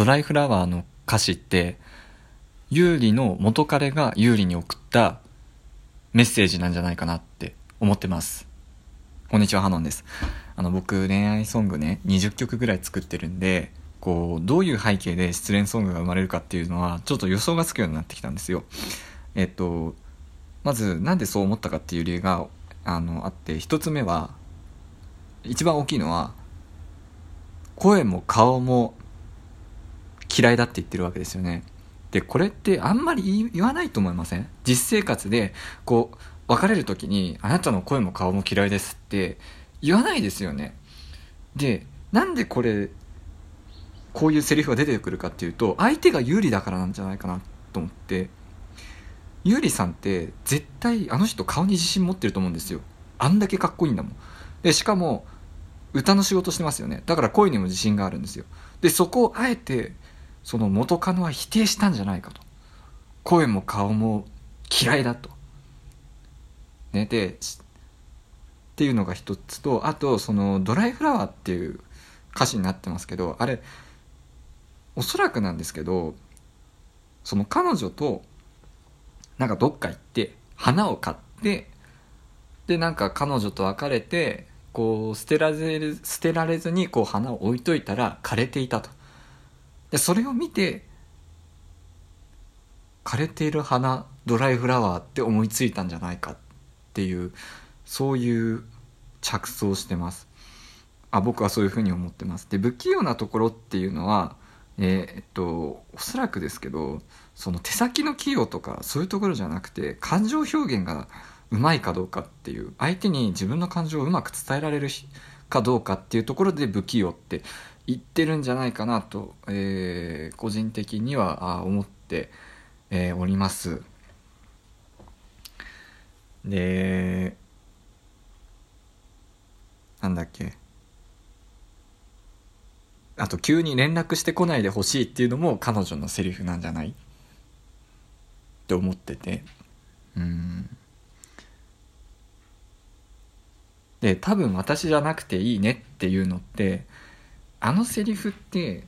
ドライフラワーの歌詞って有利の元彼が有利に送ったメッセージなんじゃないかなって思ってます。こんにちはハノンです。あの僕恋愛ソングね20曲ぐらい作ってるんでこうどういう背景で失恋ソングが生まれるかっていうのはちょっと予想がつくようになってきたんですよ。えっとまずなんでそう思ったかっていう理由があのあって一つ目は一番大きいのは声も顔も嫌いだって言ってるわけですよね。でこれってあんまり言わないと思いません？実生活でこう別れる時に「あなたの声も顔も嫌いです」って言わないですよね。でなんでこれこういうセリフが出てくるかっていうと相手が有利だからなんじゃないかなと思って有利さんって絶対あの人顔に自信持ってると思うんですよ。あんだけかっこいいんだもん。でしかも歌の仕事してますよね。だから声にも自信があるんですよ。でそこをあえてその元カノは否定したんじゃないかと。声も顔も嫌いだと。ねでっていうのが一つとあとその「ドライフラワー」っていう歌詞になってますけどあれおそらくなんですけどその彼女となんかどっか行って花を買ってでなんか彼女と別れてこう捨てられ捨てられずにこう花を置いといたら枯れていたと。でそれを見て枯れている花ドライフラワーって思いついたんじゃないかっていうそういう着想してます。あ僕はそういうふうに思ってます。で不器用なところっていうのはえー、っとおそらくですけどその手先の器用とかそういうところじゃなくて感情表現がうまいかどうかっていう相手に自分の感情をうまく伝えられるかどうかっていうところで不器用って言ってるんじゃないかなと、えー、個人的には思って、えー、おります。でなんだっけ。あと急に連絡してこないでほしいっていうのも彼女のセリフなんじゃない？って思ってて。うん。で多分私じゃなくていいねっていうのってあのセリフって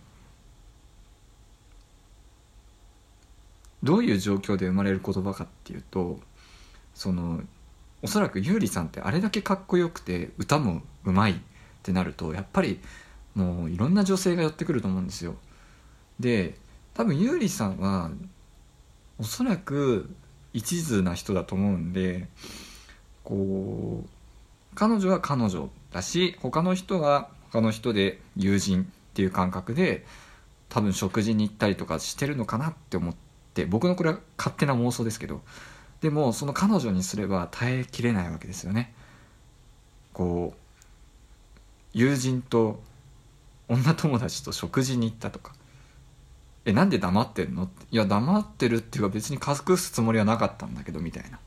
どういう状況で生まれる言葉かっていうとそのおそらく優里さんってあれだけかっこよくて歌もうまいってなるとやっぱりもういろんな女性が寄ってくると思うんですよ。で多分優里さんはおそらく一途な人だと思うんでこう彼女は彼女だし他の人は他の人で友人っていう感覚で多分食事に行ったりとかしてるのかなって思って僕のこれは勝手な妄想ですけどでもその彼女にすれば耐えきれないわけですよね。こう友人と女友達と食事に行ったとか。えなんで黙ってるのいや黙ってるっていうか別に隠すつもりはなかったんだけどみたいな。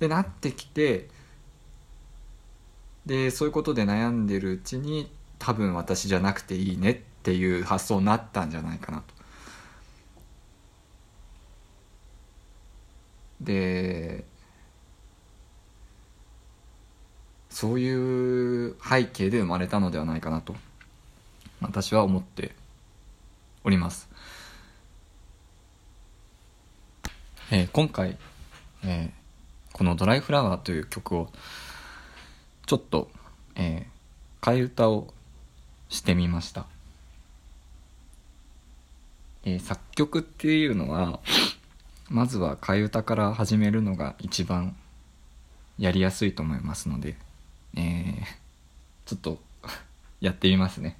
でなってきてでそういうことで悩んでるうちに多分私じゃなくていいねっていう発想になったんじゃないかなと。でそういう背景で生まれたのではないかなと私は思っております。えー、今回、えー、この「ドライフラワー」という曲をちょっと、えー、替え歌をしてみました。えー、作曲っていうのは、まずは替え歌から始めるのが一番やりやすいと思いますので、えー、ちょっと やってみますね。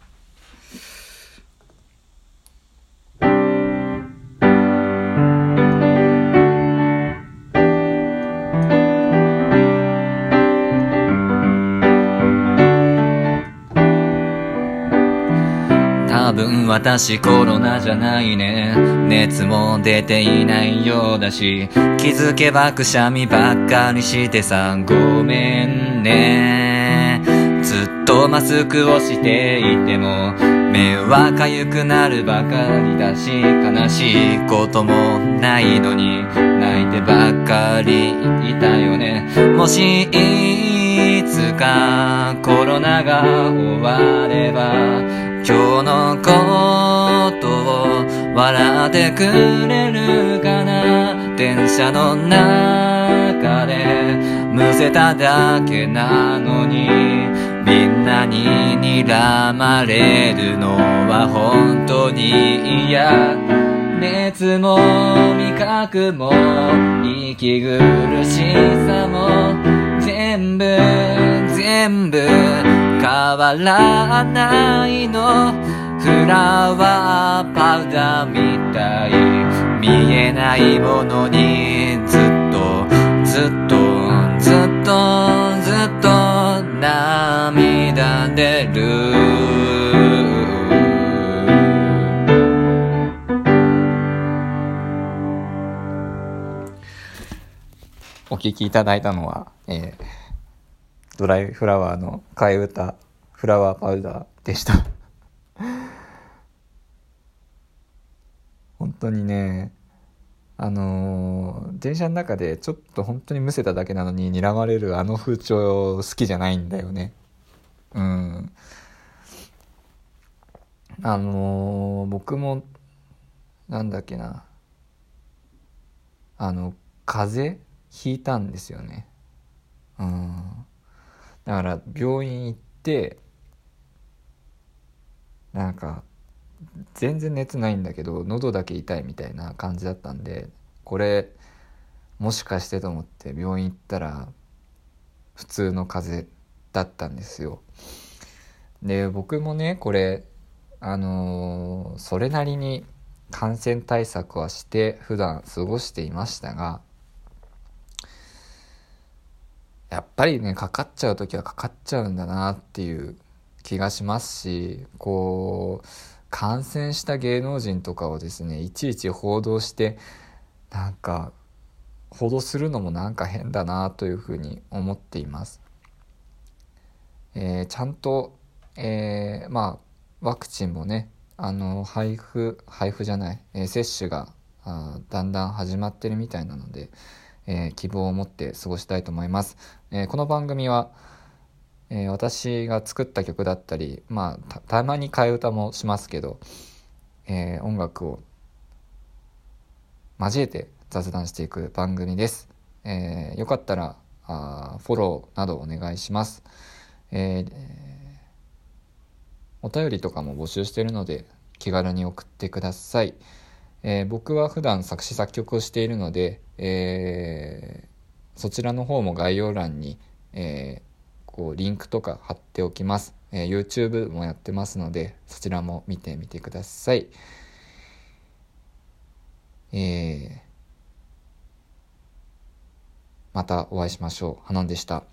私コロナじゃないね。熱も出ていないようだし。気づけばくしゃみばっかりしてさ。ごめんね。ずっとマスクをしていても目はかゆくなるばかりだし。悲しいこともないのに泣いてばっかりいたよね。もしいつかコロナが終われば今日のことを笑ってくれるかな電車の中でむせただけなのにみんなに睨まれるのは本当に嫌。熱も味覚も息苦しさも全部全部変わらないの。フラワーパウダーみたい。見えないものにずっと。ずっとずっとずっと涙出る。お聴きいただいたのは、えー、ドライフラワーの替え歌フラワーパウダーでした。本当にねあのー、電車の中でちょっと本当にむせただけなのに睨まれるあの風潮好きじゃないんだよね。うん。あのー、僕もなんだっけな。あの風邪ひいたんですよね。うん。だから病院行ってなんか全然熱ないんだけど喉だけ痛いみたいな感じだったんでこれもしかしてと思って病院行ったら普通の風邪だったんですよ。で僕もねこれあのー、それなりに感染対策はして普段過ごしていましたがやっぱりねかかっちゃう時はかかっちゃうんだなっていう気がしますしこう感染した芸能人とかをですねいちいち報道してなんか報道するのもなんか変だなというふうに思っています。えー、ちゃんと、えー、まあワクチンもねあの配布配布じゃない、えー、接種があだんだん始まってるみたいなので、えー、希望を持って過ごしたいと思います。えー、この番組は、えー、私が作った曲だったり、まあ、たまに替え歌もしますけど、え音楽を交えて雑談していく番組です。えよかったらあフォローなどお願いします。えお便りとかも募集してるので気軽に送ってください。えー、僕は普段作詞作曲をしているので、えー、そちらの方も概要欄に、えー、こうリンクとか貼っておきます、え YouTube もやってますのでそちらも見てみてくださいえまたお会いしましょう。ハノンでした。